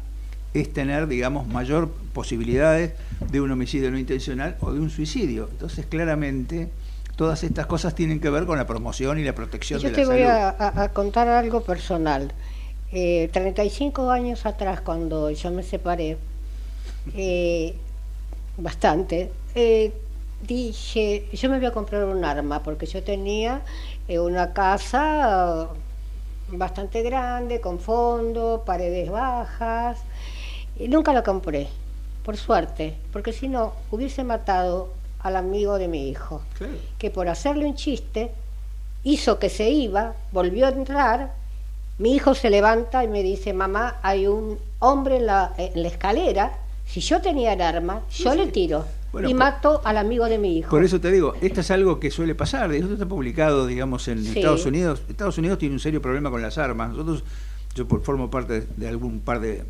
es tener, digamos, mayor posibilidades de un homicidio no intencional o de un suicidio. Entonces, claramente, todas estas cosas tienen que ver con la promoción y la protección de la salud. Yo te voy a, contar algo personal. Eh, 35 años atrás, cuando yo me separé, eh, bastante, eh, dije, yo me voy a comprar un arma, porque yo tenía eh, una casa bastante grande, con fondo, paredes bajas, y nunca la compré, por suerte, porque si no, hubiese matado al amigo de mi hijo, que por hacerle un chiste hizo que se iba, volvió a entrar, mi hijo se levanta y me dice, mamá, hay un hombre en la, en la escalera si yo tenía el arma, yo le tiro. y mato al amigo de mi hijo. Por eso te digo, esto es algo que suele pasar. Esto está publicado, digamos, en Estados Unidos. Estados Unidos tiene un serio problema con las armas. Nosotros, yo formo parte de algún par de,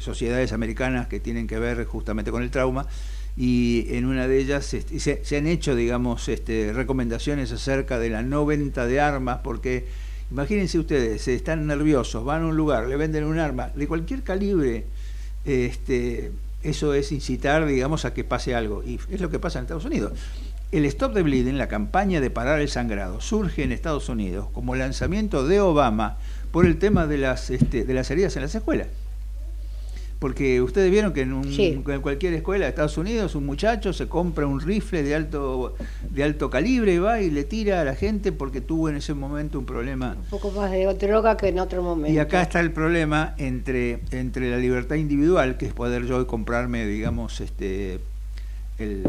sociedades americanas que tienen que ver justamente con el trauma y en una de ellas este, se, han hecho, digamos, este, recomendaciones acerca de la no venta de armas, porque imagínense ustedes, están nerviosos, van a un lugar, le venden un arma de cualquier calibre este, eso es incitar, digamos, a que pase algo. Y es lo que pasa en Estados Unidos. El Stop the Bleeding, la campaña de parar el sangrado, surge en Estados Unidos como lanzamiento de Obama por el tema de las, este, de las heridas en las escuelas. Porque ustedes vieron que en, cualquier escuela de Estados Unidos un muchacho se compra un rifle de alto, de alto calibre y va y le tira a la gente porque tuvo en ese momento un problema. Un poco más de droga que en otro momento. Y acá está el problema entre, entre la libertad individual, que es poder yo comprarme, digamos, este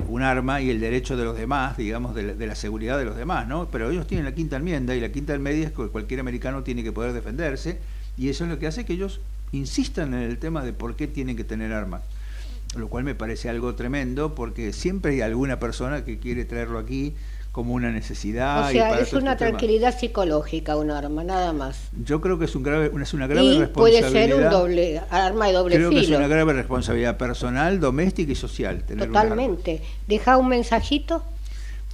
un arma y el derecho de los demás, digamos, de la, seguridad de los demás, ¿no? Pero ellos tienen la quinta enmienda y la quinta enmienda es que cualquier americano tiene que poder defenderse y eso es lo que hace que ellos insistan en el tema de por qué tienen que tener armas. Lo cual me parece algo tremendo porque siempre hay alguna persona que quiere traerlo aquí como una necesidad. O sea, es una este tranquilidad psicológica un arma, nada más. Yo creo que es, un grave, es una grave y responsabilidad. puede ser un doble, arma de doble creo que es una grave responsabilidad personal, doméstica y social. Tener Totalmente. Deja un mensajito.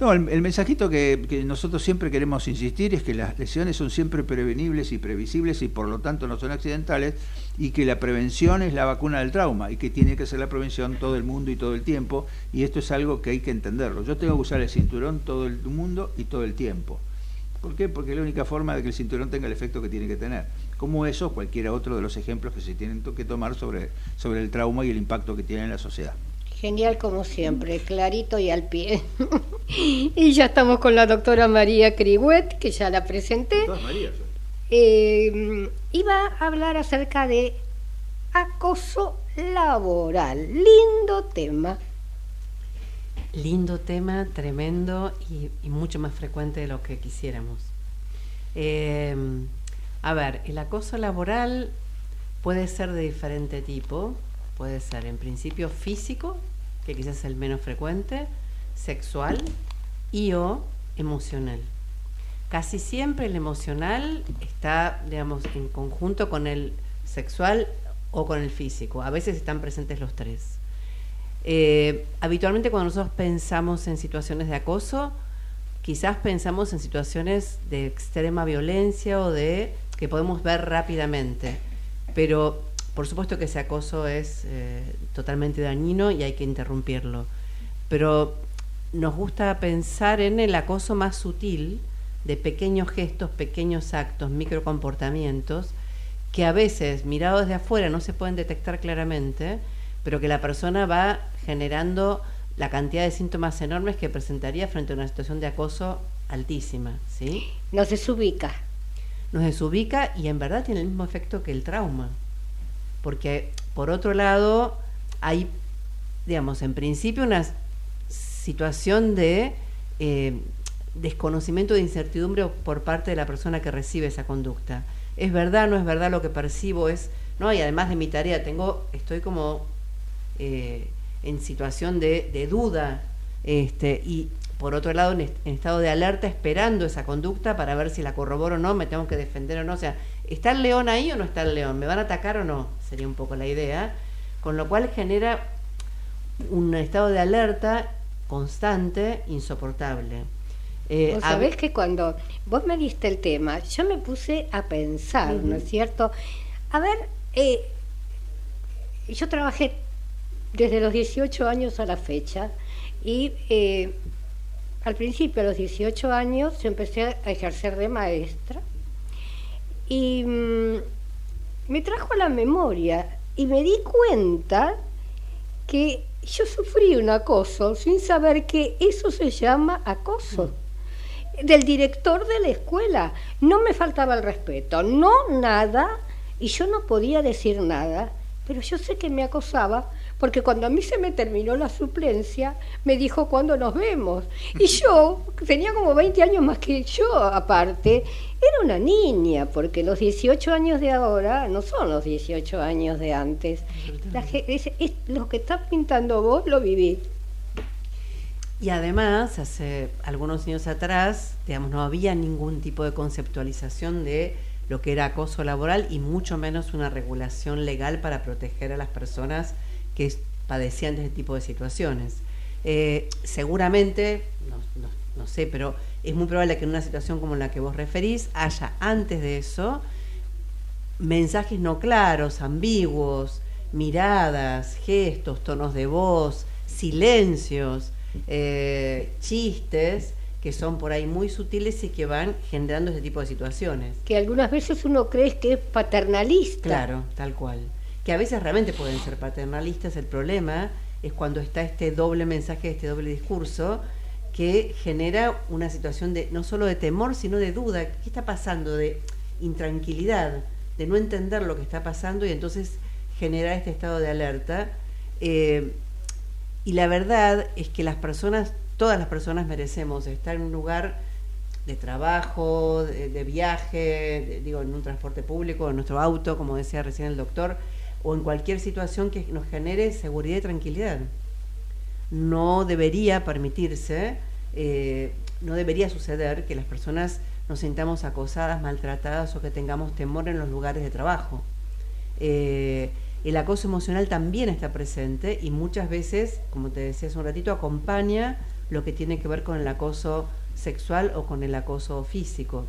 No, el, mensajito que, nosotros siempre queremos insistir es que las lesiones son siempre prevenibles y previsibles y por lo tanto no son accidentales y que la prevención es la vacuna del trauma y que tiene que ser la prevención todo el mundo y todo el tiempo y esto es algo que hay que entenderlo. Yo tengo que usar el cinturón todo el mundo y todo el tiempo. ¿Por qué? Porque es la única forma de que el cinturón tenga el efecto que tiene que tener. Como eso, cualquiera otro de los ejemplos que se tienen que tomar sobre, sobre el trauma y el impacto que tiene en la sociedad. Genial como siempre, clarito y al pie. (laughs) y ya estamos con la doctora María Criguet, que ya la presenté. Eh, iba a hablar acerca de acoso laboral. Lindo tema. Lindo tema, tremendo y, mucho más frecuente de lo que quisiéramos. Eh, a ver, el acoso laboral puede ser de diferente tipo. Puede ser en principio físico, que quizás es el menos frecuente, sexual y o emocional. Casi siempre el emocional está, digamos, en conjunto con el sexual o con el físico. A veces están presentes los tres. Eh, habitualmente cuando nosotros pensamos en situaciones de acoso, quizás pensamos en situaciones de extrema violencia o de que podemos ver rápidamente, pero por supuesto que ese acoso es eh, totalmente dañino y hay que interrumpirlo, pero nos gusta pensar en el acoso más sutil de pequeños gestos, pequeños actos, microcomportamientos, que a veces, mirados desde afuera, no se pueden detectar claramente, pero que la persona va generando la cantidad de síntomas enormes que presentaría frente a una situación de acoso altísima. ¿sí? Nos desubica. Nos desubica y en verdad tiene el mismo efecto que el trauma porque por otro lado hay, digamos, en principio una situación de eh, desconocimiento de incertidumbre por parte de la persona que recibe esa conducta. ¿Es verdad, no es verdad lo que percibo? ¿Es No, y además de mi tarea, tengo, estoy como eh, en situación de, de, duda, este, y por otro lado en, estado de alerta esperando esa conducta para ver si la corroboro o no, me tengo que defender o no. O sea, ¿está el león ahí o no está el león? ¿Me van a atacar o no? Sería un poco la idea. Con lo cual genera un estado de alerta constante, insoportable. Eh, sabés que cuando vos me diste el tema, yo me puse a pensar, ¿no es cierto? A ver, eh, yo trabajé desde los 18 años a la fecha y eh, al principio, a los 18 años, yo empecé a ejercer de maestra y mm, me trajo a la memoria y me di cuenta que yo sufrí un acoso sin saber que eso se llama acoso del director de la escuela. No me faltaba el respeto, no nada, y yo no podía decir nada, pero yo sé que me acosaba, porque cuando a mí se me terminó la suplencia, me dijo cuándo nos vemos. Y yo, tenía como 20 años más que yo, aparte, era una niña, porque los 18 años de ahora no son los 18 años de antes. lo que estás pintando vos lo viví. Y además, hace algunos años atrás, digamos, no había ningún tipo de conceptualización de lo que era acoso laboral y mucho menos una regulación legal para proteger a las personas que padecían de este tipo de situaciones. Eh, seguramente, no, sé, pero es muy probable que en una situación como la que vos referís haya antes de eso mensajes no claros, ambiguos, miradas, gestos, tonos de voz, silencios, eh, chistes que son por ahí muy sutiles y que van generando ese tipo de situaciones. Que algunas veces uno cree que es paternalista. Claro, tal cual. Que a veces realmente pueden ser paternalistas. El problema es cuando está este doble mensaje, este doble discurso, que genera una situación de no solo de temor, sino de duda. ¿Qué está pasando? De intranquilidad, de no entender lo que está pasando y entonces genera este estado de alerta. Eh, y la verdad es que las personas, todas las personas merecemos estar en un lugar de trabajo, de, viaje, digo, en un transporte público, en nuestro auto, como decía recién el doctor, o en cualquier situación que nos genere seguridad y tranquilidad. No debería permitirse, eh, no debería suceder que las personas nos sintamos acosadas, maltratadas o que tengamos temor en los lugares de trabajo. Eh, el acoso emocional también está presente y muchas veces, como te decía hace un ratito, acompaña lo que tiene que ver con el acoso sexual o con el acoso físico.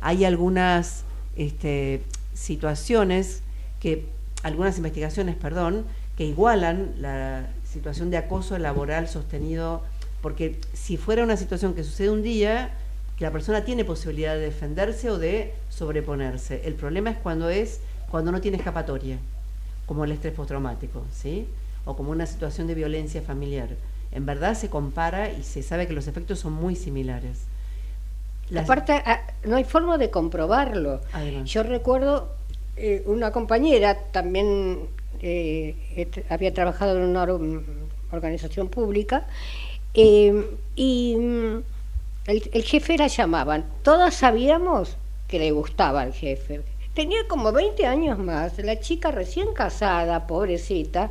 Hay algunas este, situaciones que, algunas investigaciones, perdón, que igualan la situación de acoso laboral sostenido, porque si fuera una situación que sucede un día, que la persona tiene posibilidad de defenderse o de sobreponerse. El problema es cuando es cuando no tiene escapatoria, como el estrés postraumático, ¿sí? O como una situación de violencia familiar. En verdad se compara y se sabe que los efectos son muy similares. Aparte, ah, no hay forma de comprobarlo. Yo recuerdo eh, una compañera también eh, había trabajado en una organización pública eh, y mm, el, el, jefe la llamaban. Todas sabíamos que le gustaba al jefe, Tenía como 20 años más, la chica recién casada, pobrecita.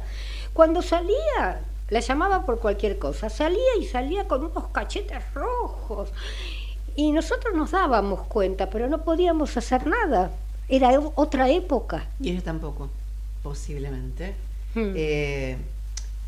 Cuando salía, la llamaba por cualquier cosa, salía y salía con unos cachetes rojos. Y nosotros nos dábamos cuenta, pero no podíamos hacer nada. Era otra época. Y ellos tampoco, posiblemente. Hmm. Eh,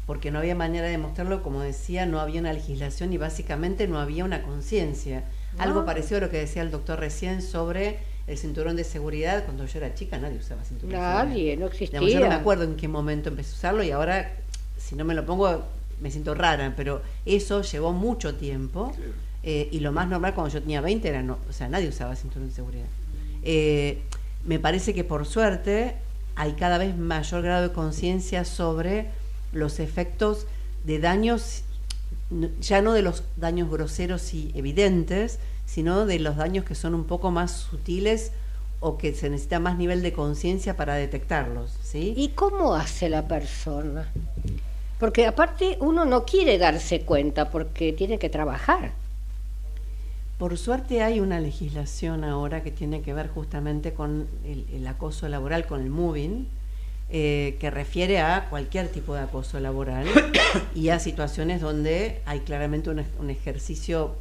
porque no había manera de mostrarlo, como decía, no había una legislación y básicamente no había una conciencia. Algo parecido a lo que decía el doctor recién sobre el cinturón de seguridad, cuando yo era chica nadie usaba cinturón nadie, no existía. yo no me acuerdo en qué momento empecé a usarlo y ahora, si no me lo pongo, me siento rara, pero eso llevó mucho tiempo eh, y lo más normal cuando yo tenía 20 era, no, o sea, nadie usaba cinturón de seguridad. Eh, me parece que por suerte hay cada vez mayor grado de conciencia sobre los efectos de daños, ya no de los daños groseros y evidentes, sino de los daños que son un poco más sutiles o que se necesita más nivel de conciencia para detectarlos. ¿sí? ¿Y cómo hace la persona? Porque aparte uno no quiere darse cuenta porque tiene que trabajar. Por suerte hay una legislación ahora que tiene que ver justamente con el, acoso laboral, con el moving, eh, que refiere a cualquier tipo de acoso laboral y a situaciones donde hay claramente un, ejercicio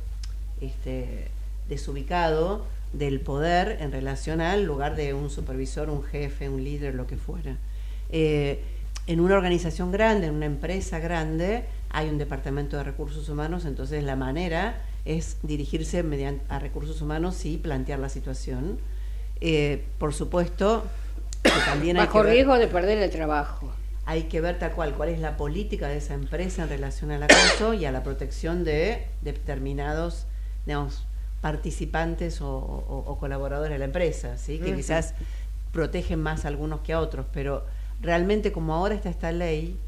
este, desubicado del poder en relación al lugar de un supervisor, un jefe, un líder, lo que fuera. Eh, en una organización grande, en una empresa grande, hay un departamento de recursos humanos, entonces la manera es dirigirse mediante, a recursos humanos y plantear la situación. Eh, por supuesto, también hay Bajo riesgo de perder el trabajo. Hay que ver tal cual cuál es la política de esa empresa en relación al acoso y a la protección de, determinados digamos, participantes o, colaboradores de la empresa, ¿sí? que quizás protegen más a algunos que a otros, pero realmente como ahora está esta ley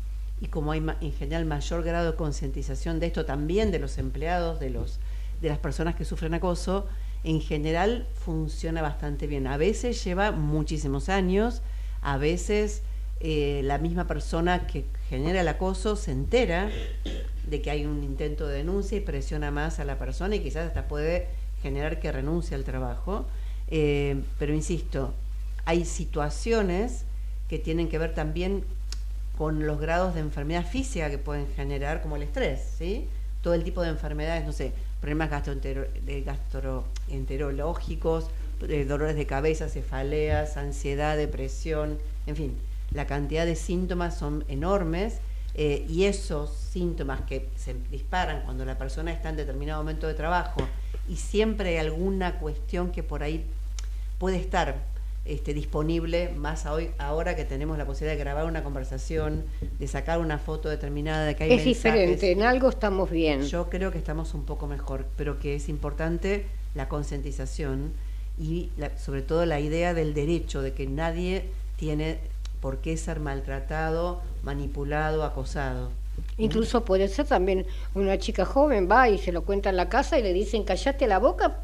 y como hay en general mayor grado de concientización de esto también de los empleados, de, los, de las personas que sufren acoso, en general funciona bastante bien. A veces lleva muchísimos años, a veces eh, la misma persona que genera el acoso se entera de que hay un intento de denuncia y presiona más a la persona y quizás hasta puede generar que renuncie al trabajo. Eh, pero insisto, hay situaciones que tienen que ver también con los grados de enfermedad física que pueden generar, como el estrés, ¿sí? Todo el tipo de enfermedades, no sé, problemas gastroenterológicos, eh, dolores de cabeza, cefaleas, ansiedad, depresión, en fin, la cantidad de síntomas son enormes eh, y esos síntomas que se disparan cuando la persona está en determinado momento de trabajo y siempre hay alguna cuestión que por ahí puede estar este, disponible más hoy, ahora que tenemos la posibilidad de grabar una conversación, de sacar una foto determinada, de que hay Es diferente, en algo estamos bien. Yo creo que estamos un poco mejor, pero que es importante la concientización y sobre todo la idea del derecho, de que nadie tiene por qué ser maltratado, manipulado, acosado. Incluso puede ser también una chica joven, va y se lo cuenta en la casa y le dicen, callate la boca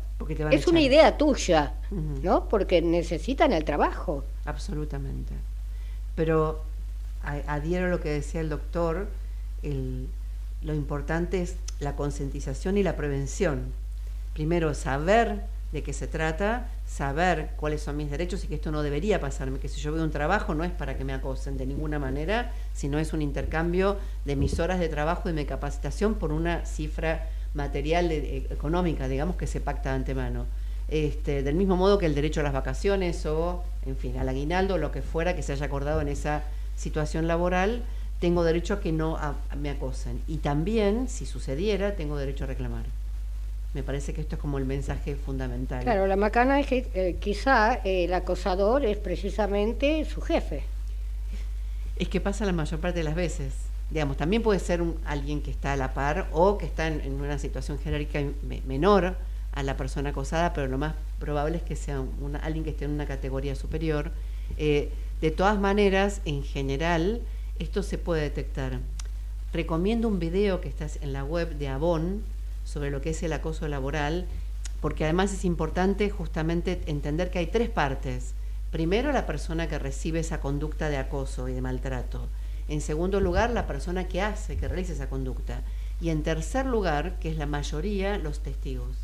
es una idea tuya, ¿no? Porque necesitan el trabajo. Absolutamente. Pero adhiero a lo que decía el doctor, lo importante es la concientización y la prevención. Primero, saber de qué se trata, saber cuáles son mis derechos y que esto no debería pasarme, que si yo veo un trabajo no es para que me acosen de ninguna manera, sino es un intercambio de mis horas de trabajo y mi capacitación por una cifra material eh, económica, digamos, que se pacta de antemano. Este, del mismo modo que el derecho a las vacaciones o, en fin, al aguinaldo, lo que fuera que se haya acordado en esa situación laboral, tengo derecho a que no me acosen. Y también, si sucediera, tengo derecho a reclamar. Me parece que esto es como el mensaje fundamental. Claro, la macana es que eh, quizá eh, el acosador es precisamente su jefe. Es que pasa la mayor parte de las veces digamos, también puede ser alguien que está a la par o que está en, una situación jerárquica menor a la persona acosada, pero lo más probable es que sea alguien que esté en una categoría superior. Eh, de todas maneras, en general, esto se puede detectar. Recomiendo un video que está en la web de Avon sobre lo que es el acoso laboral, porque además es importante justamente entender que hay tres partes. Primero, la persona que recibe esa conducta de acoso y de maltrato. En segundo lugar, la persona que hace, que realiza esa conducta. Y en tercer lugar, que es la mayoría, los testigos.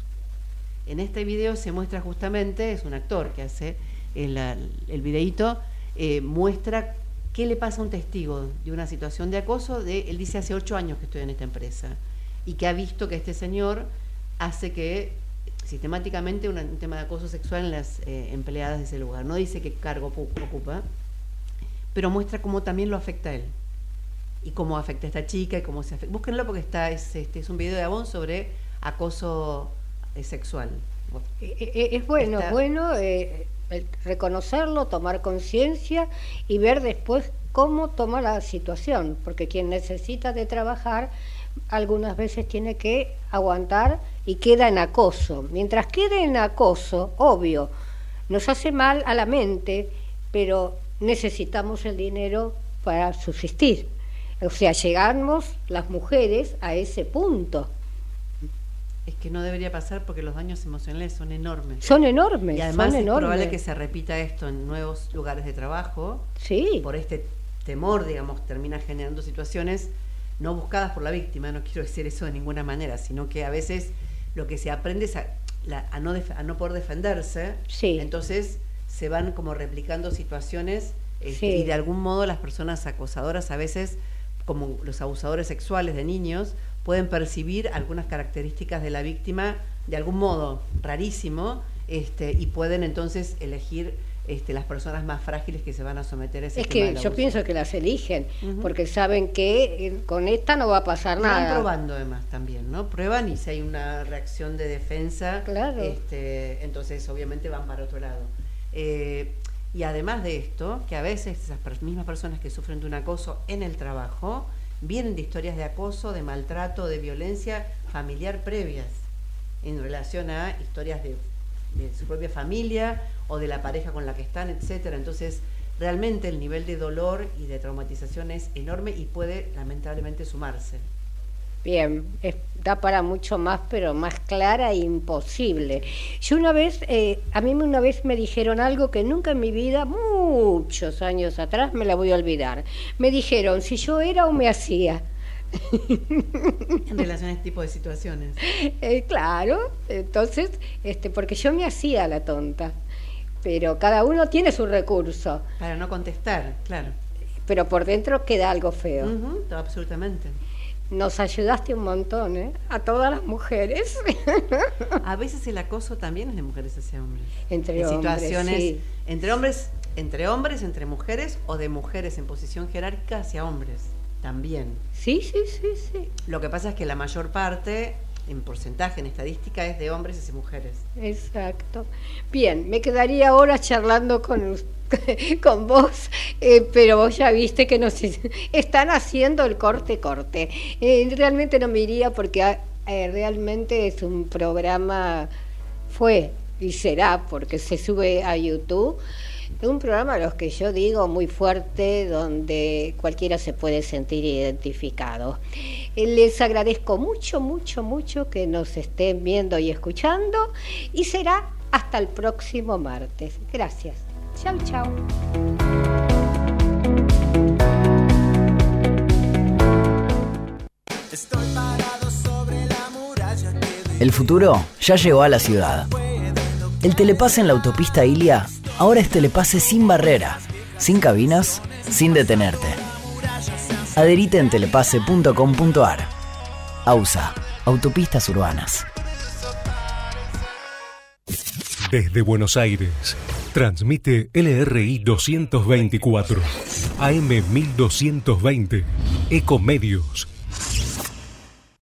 En este video se muestra justamente, es un actor que hace el, el videíto, eh, muestra qué le pasa a un testigo de una situación de acoso. De, él dice hace ocho años que estoy en esta empresa y que ha visto que este señor hace que sistemáticamente un tema de acoso sexual en las eh, empleadas de ese lugar. No dice qué cargo ocupa, pero muestra cómo también lo afecta a él y cómo afecta a esta chica y cómo se afecta. Búsquenlo porque está, es, este, es un video de Avon sobre acoso eh, sexual. Eh, eh, es bueno, bueno reconocerlo, tomar conciencia y ver después cómo toma la situación, porque quien necesita de trabajar algunas veces tiene que aguantar y queda en acoso. Mientras quede en acoso, obvio, nos hace mal a la mente, pero necesitamos el dinero para subsistir. O sea, llegamos las mujeres a ese punto. Es que no debería pasar porque los daños emocionales son enormes. Son enormes. Y además es probable que se repita esto en nuevos lugares de trabajo. Sí. Por este temor, digamos, termina generando situaciones no buscadas por la víctima. No quiero decir eso de ninguna manera, sino que a veces lo que se aprende es a, no a no poder defenderse, entonces se van como replicando situaciones este, y de algún modo las personas acosadoras a veces, como los abusadores sexuales de niños, pueden percibir algunas características de la víctima de algún modo rarísimo este, y pueden entonces elegir este, las personas más frágiles que se van a someter a ese Es que yo pienso que las eligen, porque saben que eh, con esta no va a pasar nada. Van probando además también, ¿no? Prueban y si hay una reacción de defensa, claro. este, entonces obviamente van para otro lado. Eh, y además de esto, que a veces esas mismas personas que sufren de un acoso en el trabajo vienen de historias de acoso, de maltrato, de violencia familiar previas en relación a historias de, su propia familia o de la pareja con la que están, etcétera. Entonces, realmente el nivel de dolor y de traumatización es enorme y puede lamentablemente sumarse. Bien, da para mucho más, pero más clara e imposible. Yo una vez, eh, a mí una vez me dijeron algo que nunca en mi vida, muchos años atrás, me la voy a olvidar. Me dijeron si yo era o me hacía. En relación a este tipo de situaciones. (laughs) Eh, claro, entonces, este, porque yo me hacía la tonta, pero cada uno tiene su recurso. Para no contestar, claro. Pero por dentro queda algo feo. absolutamente. Nos ayudaste un montón, ¿eh? A todas las mujeres. (laughs) A veces el acoso también es de mujeres hacia hombres. Entre en hombres, situaciones entre hombres, entre hombres, entre mujeres o de mujeres en posición jerárquica hacia hombres también. Sí, sí, sí, sí. Lo que pasa es que la mayor parte en porcentaje, en estadística, es de hombres y mujeres. Exacto. Bien, me quedaría ahora charlando con, (laughs) con vos, eh, pero vos ya viste que nos (laughs) están haciendo el corte-corte. Eh, realmente no me iría porque ah, eh, realmente es un programa, fue y será porque se sube a YouTube un programa a los que yo digo muy fuerte, donde cualquiera se puede sentir identificado. Eh, les agradezco mucho, mucho, mucho que nos estén viendo y escuchando y será hasta el próximo martes. Gracias. Chau, chau. El futuro ya llegó a la ciudad. El telepase en la autopista Ilia ahora es telepase sin barrera, sin cabinas, sin detenerte. Adherite en telepase.com.ar. AUSA, Autopistas Urbanas. Desde Buenos Aires, transmite LRI 224, AM 1220, Ecomedios